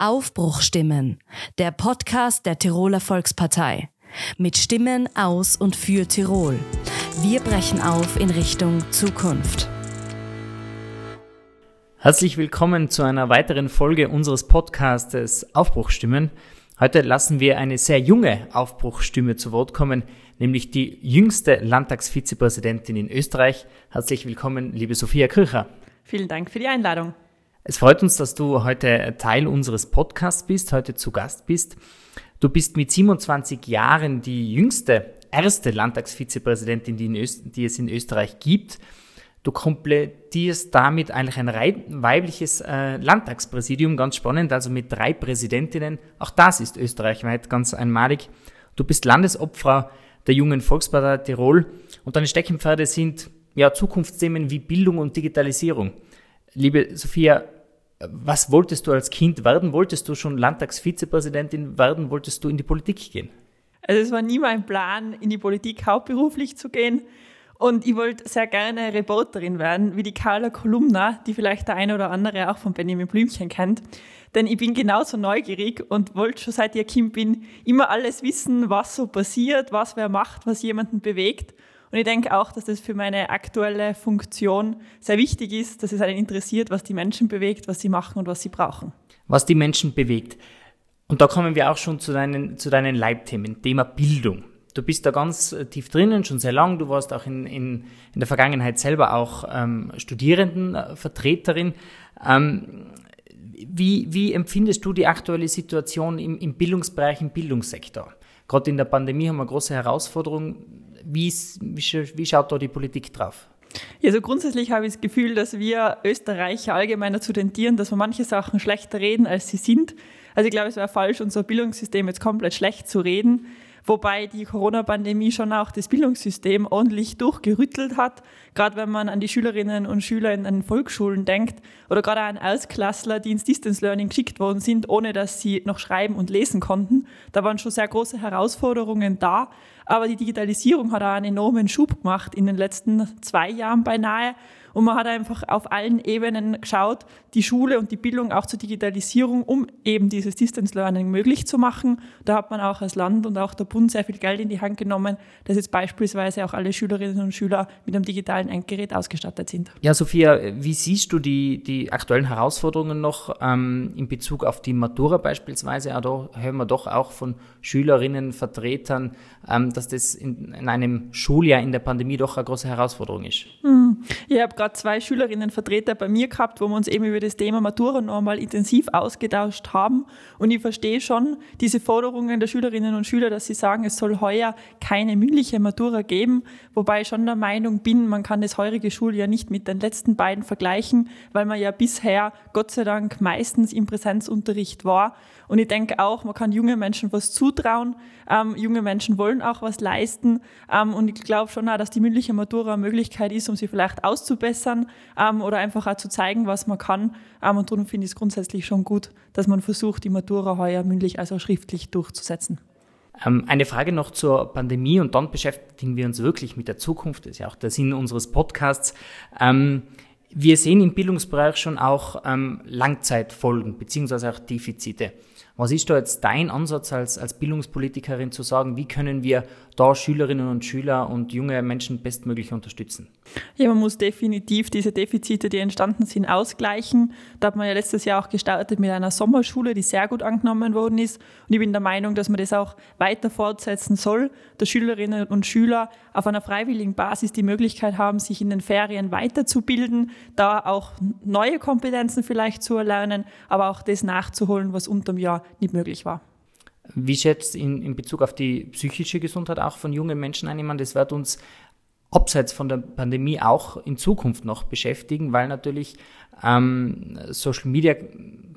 Aufbruchstimmen, der Podcast der Tiroler Volkspartei. Mit Stimmen aus und für Tirol. Wir brechen auf in Richtung Zukunft. Herzlich willkommen zu einer weiteren Folge unseres Podcastes Aufbruchstimmen. Heute lassen wir eine sehr junge Aufbruchstimme zu Wort kommen, nämlich die jüngste Landtagsvizepräsidentin in Österreich. Herzlich willkommen, liebe Sophia Krücher. Vielen Dank für die Einladung. Es freut uns, dass du heute Teil unseres Podcasts bist, heute zu Gast bist. Du bist mit 27 Jahren die jüngste, erste Landtagsvizepräsidentin, die, die es in Österreich gibt. Du komplettierst damit eigentlich ein weibliches äh, Landtagspräsidium, ganz spannend, also mit drei Präsidentinnen. Auch das ist österreichweit ganz einmalig. Du bist Landesobfrau der jungen Volkspartei Tirol und deine Steckenpferde sind ja Zukunftsthemen wie Bildung und Digitalisierung. Liebe Sophia, was wolltest du als Kind werden? Wolltest du schon Landtagsvizepräsidentin werden? Wolltest du in die Politik gehen? Also es war nie mein Plan, in die Politik hauptberuflich zu gehen. Und ich wollte sehr gerne Reporterin werden, wie die Carla Kolumna, die vielleicht der eine oder andere auch von Benjamin Blümchen kennt. Denn ich bin genauso neugierig und wollte schon seit ich Kind bin immer alles wissen, was so passiert, was wer macht, was jemanden bewegt. Und ich denke auch, dass das für meine aktuelle Funktion sehr wichtig ist, dass es einen interessiert, was die Menschen bewegt, was sie machen und was sie brauchen. Was die Menschen bewegt. Und da kommen wir auch schon zu deinen, zu deinen Leitthemen, Thema Bildung. Du bist da ganz äh, tief drinnen, schon sehr lang. Du warst auch in, in, in der Vergangenheit selber auch ähm, Studierendenvertreterin. Ähm, wie, wie empfindest du die aktuelle Situation im, im Bildungsbereich, im Bildungssektor? Gerade in der Pandemie haben wir große Herausforderungen wie, wie schaut da die Politik drauf? Ja, also grundsätzlich habe ich das Gefühl, dass wir Österreicher allgemein dazu tendieren, dass wir manche Sachen schlechter reden, als sie sind. Also ich glaube, es wäre falsch, unser Bildungssystem jetzt komplett schlecht zu reden wobei die Corona-Pandemie schon auch das Bildungssystem ordentlich durchgerüttelt hat. Gerade wenn man an die Schülerinnen und Schüler in den Volksschulen denkt oder gerade an Ausklassler, die ins Distance Learning geschickt worden sind, ohne dass sie noch schreiben und lesen konnten. Da waren schon sehr große Herausforderungen da. Aber die Digitalisierung hat auch einen enormen Schub gemacht in den letzten zwei Jahren beinahe. Und man hat einfach auf allen Ebenen geschaut, die Schule und die Bildung auch zur Digitalisierung, um eben dieses Distance Learning möglich zu machen. Da hat man auch als Land und auch der Bund sehr viel Geld in die Hand genommen, dass jetzt beispielsweise auch alle Schülerinnen und Schüler mit einem digitalen Endgerät ausgestattet sind. Ja, Sophia, wie siehst du die, die aktuellen Herausforderungen noch ähm, in Bezug auf die Matura beispielsweise? Ja, da hören wir doch auch von Schülerinnen, Vertretern, ähm, dass das in, in, einem Schuljahr in der Pandemie doch eine große Herausforderung ist. Hm. Ich habe gerade zwei Schülerinnenvertreter bei mir gehabt, wo wir uns eben über das Thema Matura noch einmal intensiv ausgetauscht haben. Und ich verstehe schon diese Forderungen der Schülerinnen und Schüler, dass sie sagen, es soll heuer keine mündliche Matura geben, wobei ich schon der Meinung bin, man kann das heurige Schuljahr nicht mit den letzten beiden vergleichen, weil man ja bisher Gott sei Dank meistens im Präsenzunterricht war. Und ich denke auch, man kann junge Menschen was zutrauen. Ähm, junge Menschen wollen auch was leisten. Ähm, und ich glaube schon auch, dass die mündliche Matura eine Möglichkeit ist, um sie vielleicht auszubessern ähm, oder einfach auch zu zeigen, was man kann. Ähm, und darum finde ich es grundsätzlich schon gut, dass man versucht, die Matura heuer mündlich als auch schriftlich durchzusetzen. Ähm, eine Frage noch zur Pandemie und dann beschäftigen wir uns wirklich mit der Zukunft. Das ist ja auch der Sinn unseres Podcasts. Ähm, wir sehen im Bildungsbereich schon auch ähm, Langzeitfolgen beziehungsweise auch Defizite. Was ist da jetzt dein Ansatz als, als Bildungspolitikerin zu sagen, wie können wir da Schülerinnen und Schüler und junge Menschen bestmöglich unterstützen? Ja, man muss definitiv diese Defizite, die entstanden sind, ausgleichen. Da hat man ja letztes Jahr auch gestartet mit einer Sommerschule, die sehr gut angenommen worden ist. Und ich bin der Meinung, dass man das auch weiter fortsetzen soll, dass Schülerinnen und Schüler auf einer freiwilligen Basis die Möglichkeit haben, sich in den Ferien weiterzubilden, da auch neue Kompetenzen vielleicht zu erlernen, aber auch das nachzuholen, was unterm Jahr nicht möglich war. Wie schätzt in, in Bezug auf die psychische Gesundheit auch von jungen Menschen ein? Ich meine, das wird uns abseits von der Pandemie auch in Zukunft noch beschäftigen, weil natürlich ähm, Social Media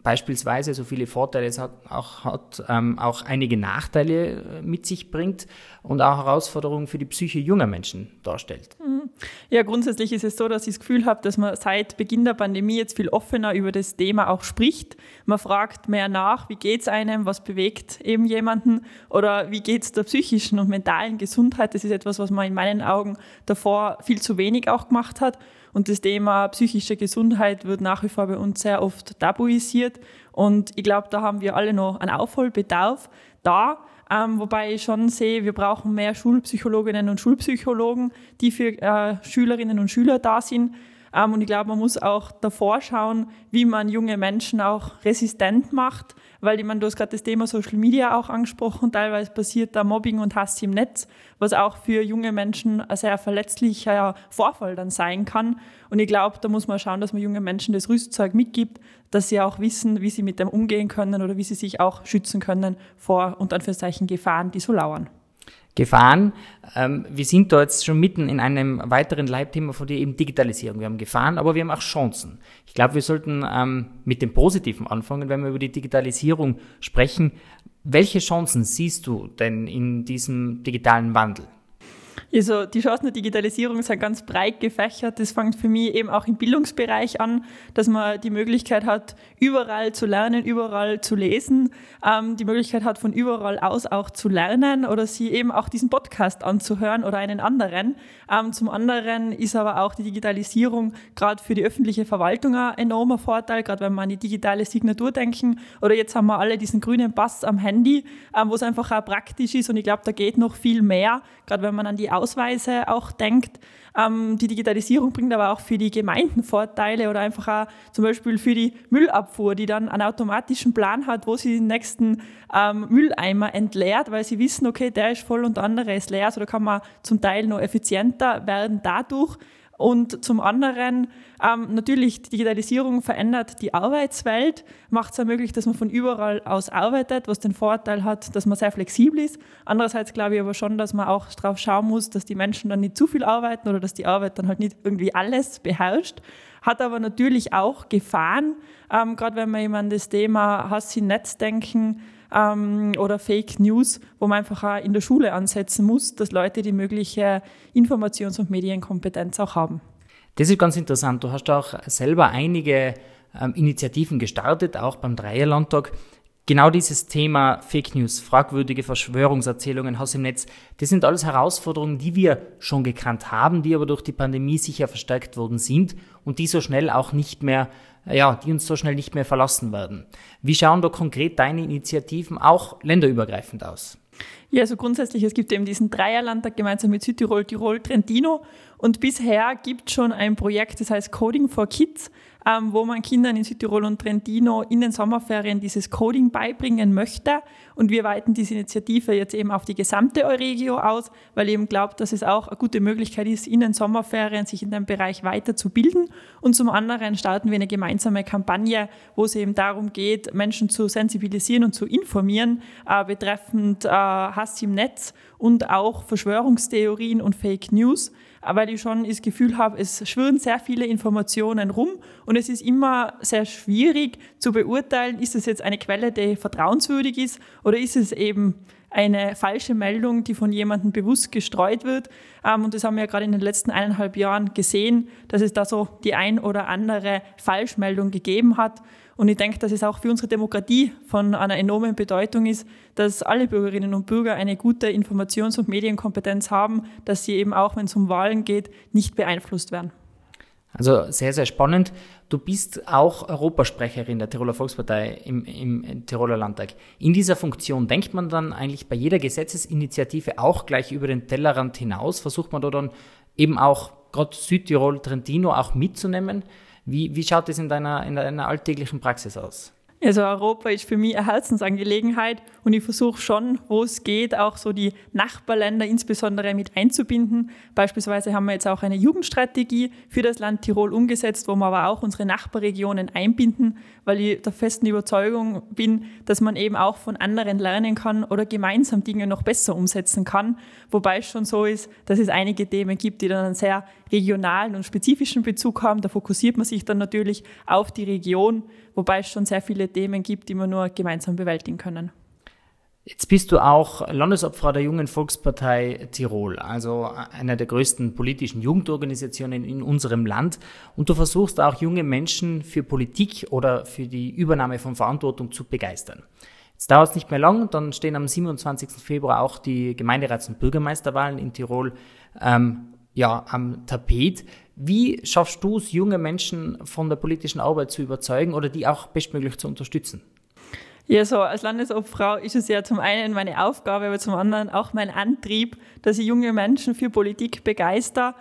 beispielsweise so viele Vorteile es hat, auch, hat, ähm, auch einige Nachteile äh, mit sich bringt und auch Herausforderungen für die Psyche junger Menschen darstellt. Mhm. Ja, grundsätzlich ist es so, dass ich das Gefühl habe, dass man seit Beginn der Pandemie jetzt viel offener über das Thema auch spricht. Man fragt mehr nach, wie geht es einem, was bewegt eben jemanden oder wie geht es der psychischen und mentalen Gesundheit. Das ist etwas, was man in meinen Augen davor viel zu wenig auch gemacht hat. Und das Thema psychische Gesundheit wird nach wie vor bei uns sehr oft tabuisiert. Und ich glaube, da haben wir alle noch einen Aufholbedarf da. Ähm, wobei ich schon sehe, wir brauchen mehr Schulpsychologinnen und Schulpsychologen, die für äh, Schülerinnen und Schüler da sind. Ähm, und ich glaube, man muss auch davor schauen, wie man junge Menschen auch resistent macht, weil ich meine, du hast gerade das Thema Social Media auch angesprochen, teilweise passiert da Mobbing und Hass im Netz, was auch für junge Menschen ein sehr verletzlicher Vorfall dann sein kann. Und ich glaube, da muss man schauen, dass man junge Menschen das Rüstzeug mitgibt, dass sie auch wissen, wie sie mit dem umgehen können oder wie sie sich auch schützen können vor, unter Anführungszeichen, Gefahren, die so lauern. Gefahren. Ähm, wir sind da jetzt schon mitten in einem weiteren Leitthema von dir, eben Digitalisierung. Wir haben Gefahren, aber wir haben auch Chancen. Ich glaube, wir sollten ähm, mit dem Positiven anfangen, wenn wir über die Digitalisierung sprechen. Welche Chancen siehst du denn in diesem digitalen Wandel? Also die Chancen der Digitalisierung sind ganz breit gefächert. Das fängt für mich eben auch im Bildungsbereich an, dass man die Möglichkeit hat, überall zu lernen, überall zu lesen, ähm, die Möglichkeit hat, von überall aus auch zu lernen oder sie eben auch diesen Podcast anzuhören oder einen anderen. Ähm, zum anderen ist aber auch die Digitalisierung gerade für die öffentliche Verwaltung ein enormer Vorteil, gerade wenn wir an die digitale Signatur denken. Oder jetzt haben wir alle diesen grünen Pass am Handy, ähm, wo es einfach auch praktisch ist und ich glaube, da geht noch viel mehr, gerade wenn man an die Ausweise auch denkt. Ähm, die Digitalisierung bringt aber auch für die Gemeinden Vorteile oder einfach auch zum Beispiel für die Müllabfuhr, die dann einen automatischen Plan hat, wo sie den nächsten ähm, Mülleimer entleert, weil sie wissen, okay, der ist voll und der andere ist leer. Also da kann man zum Teil noch effizienter werden dadurch. Und zum anderen, ähm, natürlich, die Digitalisierung verändert die Arbeitswelt, macht es ja möglich, dass man von überall aus arbeitet, was den Vorteil hat, dass man sehr flexibel ist. Andererseits glaube ich aber schon, dass man auch darauf schauen muss, dass die Menschen dann nicht zu viel arbeiten oder dass die Arbeit dann halt nicht irgendwie alles beherrscht. Hat aber natürlich auch Gefahren, ähm, gerade wenn wir eben an das Thema Hass im Netz denken, ähm, oder Fake News, wo man einfach auch in der Schule ansetzen muss, dass Leute die mögliche Informations- und Medienkompetenz auch haben. Das ist ganz interessant. Du hast auch selber einige ähm, Initiativen gestartet, auch beim Dreierlandtag. Genau dieses Thema Fake News, fragwürdige Verschwörungserzählungen, Haus im Netz, das sind alles Herausforderungen, die wir schon gekannt haben, die aber durch die Pandemie sicher verstärkt worden sind und die so schnell auch nicht mehr ja, die uns so schnell nicht mehr verlassen werden. Wie schauen da konkret deine Initiativen auch länderübergreifend aus? Ja, also grundsätzlich, es gibt eben diesen Dreierlandtag gemeinsam mit Südtirol, Tirol, Trentino. Und bisher gibt es schon ein Projekt, das heißt Coding for Kids ähm, wo man Kindern in Südtirol und Trentino in den Sommerferien dieses Coding beibringen möchte. Und wir weiten diese Initiative jetzt eben auf die gesamte Euregio aus, weil ich eben glaube, dass es auch eine gute Möglichkeit ist, in den Sommerferien sich in dem Bereich weiterzubilden. Und zum anderen starten wir eine gemeinsame Kampagne, wo es eben darum geht, Menschen zu sensibilisieren und zu informieren äh, betreffend äh, Hass im Netz und auch Verschwörungstheorien und Fake News weil ich schon das Gefühl habe, es schwirren sehr viele Informationen rum und es ist immer sehr schwierig zu beurteilen, ist es jetzt eine Quelle, die vertrauenswürdig ist oder ist es eben eine falsche Meldung, die von jemandem bewusst gestreut wird. Ähm, und das haben wir ja gerade in den letzten eineinhalb Jahren gesehen, dass es da so die ein oder andere Falschmeldung gegeben hat. Und ich denke, dass es auch für unsere Demokratie von einer enormen Bedeutung ist, dass alle Bürgerinnen und Bürger eine gute Informations- und Medienkompetenz haben, dass sie eben auch, wenn es um Wahlen geht, nicht beeinflusst werden. Also sehr, sehr spannend. Du bist auch Europasprecherin der Tiroler Volkspartei im, im Tiroler Landtag. In dieser Funktion denkt man dann eigentlich bei jeder Gesetzesinitiative auch gleich über den Tellerrand hinaus? Versucht man da dann eben auch gerade Südtirol, Trentino auch mitzunehmen? Wie, wie schaut das in deiner, in deiner alltäglichen Praxis aus? Also Europa ist für mich eine Herzensangelegenheit und ich versuche schon, wo es geht, auch so die Nachbarländer insbesondere mit einzubinden. Beispielsweise haben wir jetzt auch eine Jugendstrategie für das Land Tirol umgesetzt, wo wir aber auch unsere Nachbarregionen einbinden, weil ich der festen Überzeugung bin, dass man eben auch von anderen lernen kann oder gemeinsam Dinge noch besser umsetzen kann. Wobei es schon so ist, dass es einige Themen gibt, die dann sehr regionalen und spezifischen Bezug haben. Da fokussiert man sich dann natürlich auf die Region, wobei es schon sehr viele Themen gibt, die wir nur gemeinsam bewältigen können. Jetzt bist du auch Landesobfrau der Jungen Volkspartei Tirol, also einer der größten politischen Jugendorganisationen in unserem Land. Und du versuchst auch junge Menschen für Politik oder für die Übernahme von Verantwortung zu begeistern. Jetzt dauert es nicht mehr lang, dann stehen am 27. Februar auch die Gemeinderats- und Bürgermeisterwahlen in Tirol ähm, ja, am Tapet. Wie schaffst du es, junge Menschen von der politischen Arbeit zu überzeugen oder die auch bestmöglich zu unterstützen? Ja, so als Landesobfrau ist es ja zum einen meine Aufgabe, aber zum anderen auch mein Antrieb, dass ich junge Menschen für Politik begeister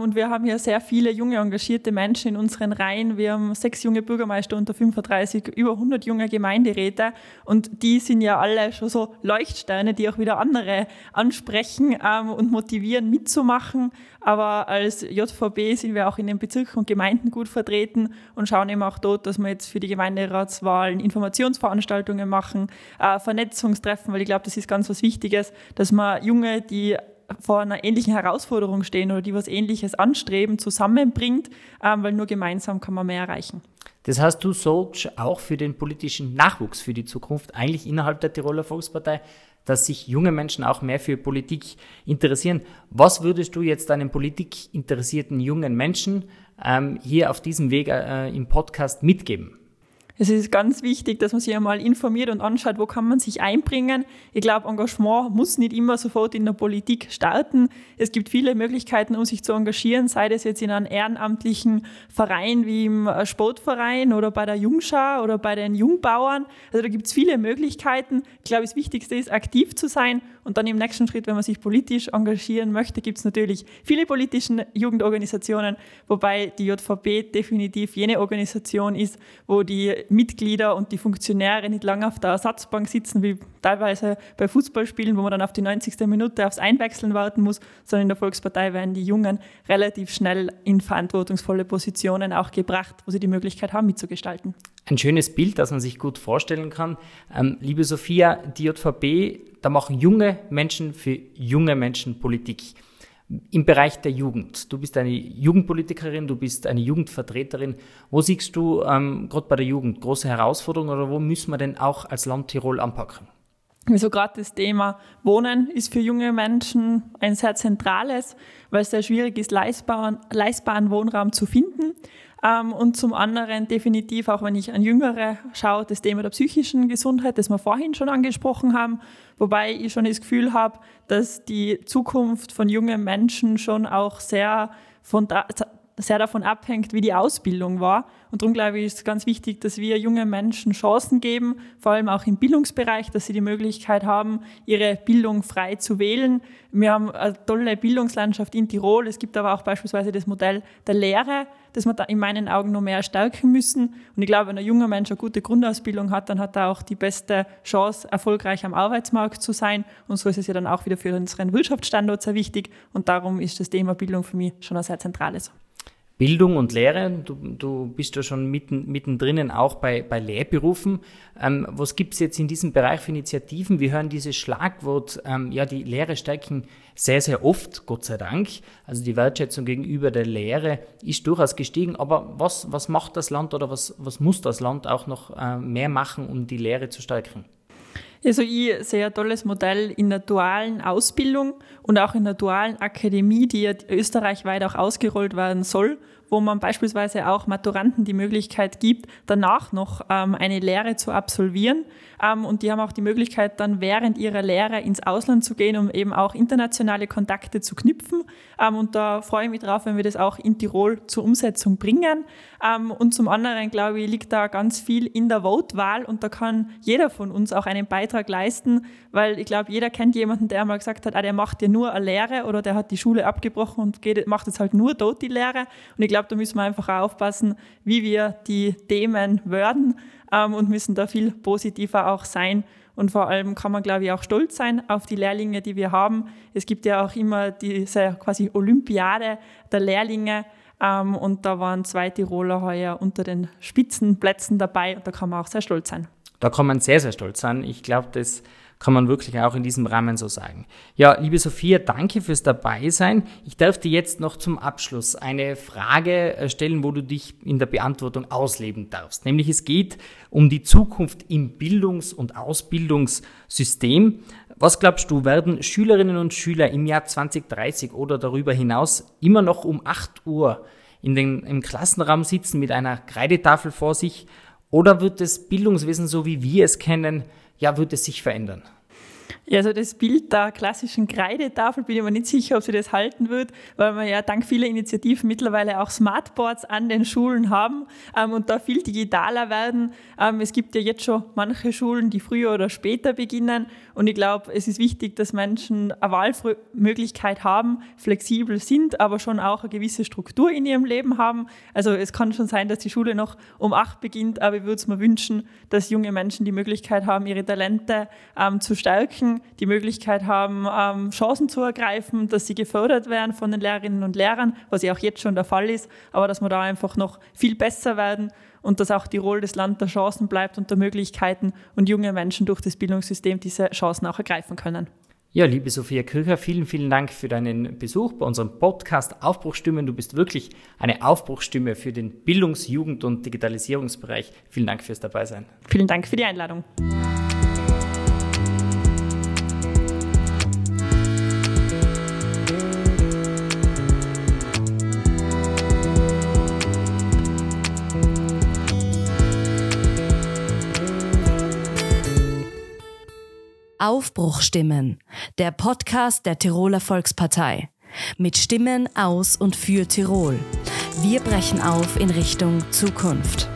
und wir haben hier sehr viele junge, engagierte Menschen in unseren Reihen. Wir haben sechs junge Bürgermeister unter 35, über 100 junge Gemeinderäte. Und die sind ja alle schon so Leuchtsteine, die auch wieder andere ansprechen ähm, und motivieren, mitzumachen. Aber als JVB sind wir auch in den Bezirken und Gemeinden gut vertreten und schauen eben auch dort, dass wir jetzt für die Gemeinderatswahlen Informationsveranstaltungen machen, äh, Vernetzungstreffen, weil ich glaube, das ist ganz was Wichtiges, dass man Junge, die vor einer ähnlichen Herausforderung stehen oder die was Ähnliches anstreben, zusammenbringt, ähm, weil nur gemeinsam kann man mehr erreichen. Das heißt, du sorgst auch für den politischen Nachwuchs für die Zukunft, eigentlich innerhalb der Tiroler Volkspartei, dass sich junge Menschen auch mehr für Politik interessieren. Was würdest du jetzt einem politikinteressierten jungen Menschen ähm, hier auf diesem Weg äh, im Podcast mitgeben? Es ist ganz wichtig, dass man sich einmal informiert und anschaut, wo kann man sich einbringen. Ich glaube, Engagement muss nicht immer sofort in der Politik starten. Es gibt viele Möglichkeiten, um sich zu engagieren, sei das jetzt in einem ehrenamtlichen Verein wie im Sportverein oder bei der Jungschar oder bei den Jungbauern. Also da gibt es viele Möglichkeiten. Ich glaube, das Wichtigste ist, aktiv zu sein und dann im nächsten Schritt, wenn man sich politisch engagieren möchte, gibt es natürlich viele politische Jugendorganisationen, wobei die JVB definitiv jene Organisation ist, wo die Mitglieder und die Funktionäre nicht lange auf der Ersatzbank sitzen, wie teilweise bei Fußballspielen, wo man dann auf die 90. Minute aufs Einwechseln warten muss, sondern in der Volkspartei werden die Jungen relativ schnell in verantwortungsvolle Positionen auch gebracht, wo sie die Möglichkeit haben, mitzugestalten. Ein schönes Bild, das man sich gut vorstellen kann. Ähm, liebe Sophia, die JVB, da machen junge Menschen für junge Menschen Politik im Bereich der Jugend. Du bist eine Jugendpolitikerin, du bist eine Jugendvertreterin. Wo siehst du ähm, gerade bei der Jugend große Herausforderungen oder wo müssen wir denn auch als Land Tirol anpacken? Also gerade das Thema Wohnen ist für junge Menschen ein sehr zentrales, weil es sehr schwierig ist, leistbaren, leistbaren Wohnraum zu finden. Ähm, und zum anderen definitiv, auch wenn ich an Jüngere schaue, das Thema der psychischen Gesundheit, das wir vorhin schon angesprochen haben, wobei ich schon das Gefühl habe, dass die Zukunft von jungen Menschen schon auch sehr von da, sehr davon abhängt, wie die Ausbildung war. Und darum glaube ich, ist es ganz wichtig, dass wir jungen Menschen Chancen geben, vor allem auch im Bildungsbereich, dass sie die Möglichkeit haben, ihre Bildung frei zu wählen. Wir haben eine tolle Bildungslandschaft in Tirol. Es gibt aber auch beispielsweise das Modell der Lehre, das wir da in meinen Augen noch mehr stärken müssen. Und ich glaube, wenn ein junger Mensch eine gute Grundausbildung hat, dann hat er auch die beste Chance, erfolgreich am Arbeitsmarkt zu sein. Und so ist es ja dann auch wieder für unseren Wirtschaftsstandort sehr wichtig. Und darum ist das Thema Bildung für mich schon ein sehr zentrales. Bildung und Lehre, du, du bist ja schon mitten, mittendrin auch bei, bei Lehrberufen. Ähm, was gibt es jetzt in diesem Bereich für Initiativen? Wir hören dieses Schlagwort, ähm, ja, die Lehre stärken sehr, sehr oft, Gott sei Dank. Also die Wertschätzung gegenüber der Lehre ist durchaus gestiegen. Aber was, was macht das Land oder was, was muss das Land auch noch äh, mehr machen, um die Lehre zu stärken? Also ich sehe ein tolles Modell in der dualen Ausbildung und auch in der dualen Akademie, die ja österreichweit auch ausgerollt werden soll, wo man beispielsweise auch Maturanten die Möglichkeit gibt, danach noch ähm, eine Lehre zu absolvieren. Ähm, und die haben auch die Möglichkeit, dann während ihrer Lehre ins Ausland zu gehen, um eben auch internationale Kontakte zu knüpfen. Ähm, und da freue ich mich drauf, wenn wir das auch in Tirol zur Umsetzung bringen. Ähm, und zum anderen, glaube ich, liegt da ganz viel in der Vote-Wahl und da kann jeder von uns auch einen Beitrag leisten, weil ich glaube, jeder kennt jemanden, der einmal gesagt hat, ah, der macht ja nur eine Lehre oder der hat die Schule abgebrochen und geht, macht jetzt halt nur dort die Lehre. Und ich glaube, da müssen wir einfach aufpassen, wie wir die Themen werden ähm, und müssen da viel positiver auch sein. Und vor allem kann man, glaube ich, auch stolz sein auf die Lehrlinge, die wir haben. Es gibt ja auch immer diese quasi Olympiade der Lehrlinge. Ähm, und da waren zwei Tiroler heuer unter den Spitzenplätzen dabei und da kann man auch sehr stolz sein. Da kann man sehr, sehr stolz sein. Ich glaube, das kann man wirklich auch in diesem Rahmen so sagen. Ja, liebe Sophia, danke fürs Dabeisein. Ich darf dir jetzt noch zum Abschluss eine Frage äh, stellen, wo du dich in der Beantwortung ausleben darfst. Nämlich es geht um die Zukunft im Bildungs- und Ausbildungssystem. Was glaubst du, werden Schülerinnen und Schüler im Jahr 2030 oder darüber hinaus immer noch um 8 Uhr in den, im Klassenraum sitzen mit einer Kreidetafel vor sich? Oder wird das Bildungswesen, so wie wir es kennen, ja, wird es sich verändern? Ja, also das Bild der klassischen Kreidetafel bin ich mir nicht sicher, ob sie das halten wird, weil wir ja dank vieler Initiativen mittlerweile auch Smartboards an den Schulen haben ähm, und da viel digitaler werden. Ähm, es gibt ja jetzt schon manche Schulen, die früher oder später beginnen und ich glaube, es ist wichtig, dass Menschen eine Wahlmöglichkeit haben, flexibel sind, aber schon auch eine gewisse Struktur in ihrem Leben haben. Also es kann schon sein, dass die Schule noch um acht beginnt, aber ich würde es mir wünschen, dass junge Menschen die Möglichkeit haben, ihre Talente ähm, zu stärken die Möglichkeit haben, ähm, Chancen zu ergreifen, dass sie gefördert werden von den Lehrerinnen und Lehrern, was ja auch jetzt schon der Fall ist, aber dass wir da einfach noch viel besser werden und dass auch Tirol das Land der Chancen bleibt und der Möglichkeiten und junge Menschen durch das Bildungssystem diese Chancen auch ergreifen können. Ja, liebe Sophia Krüger, vielen, vielen Dank für deinen Besuch bei unserem Podcast Aufbruchstimmen. Du bist wirklich eine Aufbruchstimme für den Bildungs-, Jugend- und Digitalisierungsbereich. Vielen Dank fürs Dabeisein. Vielen Dank für die Einladung. Aufbruchstimmen, der Podcast der Tiroler Volkspartei. Mit Stimmen aus und für Tirol. Wir brechen auf in Richtung Zukunft.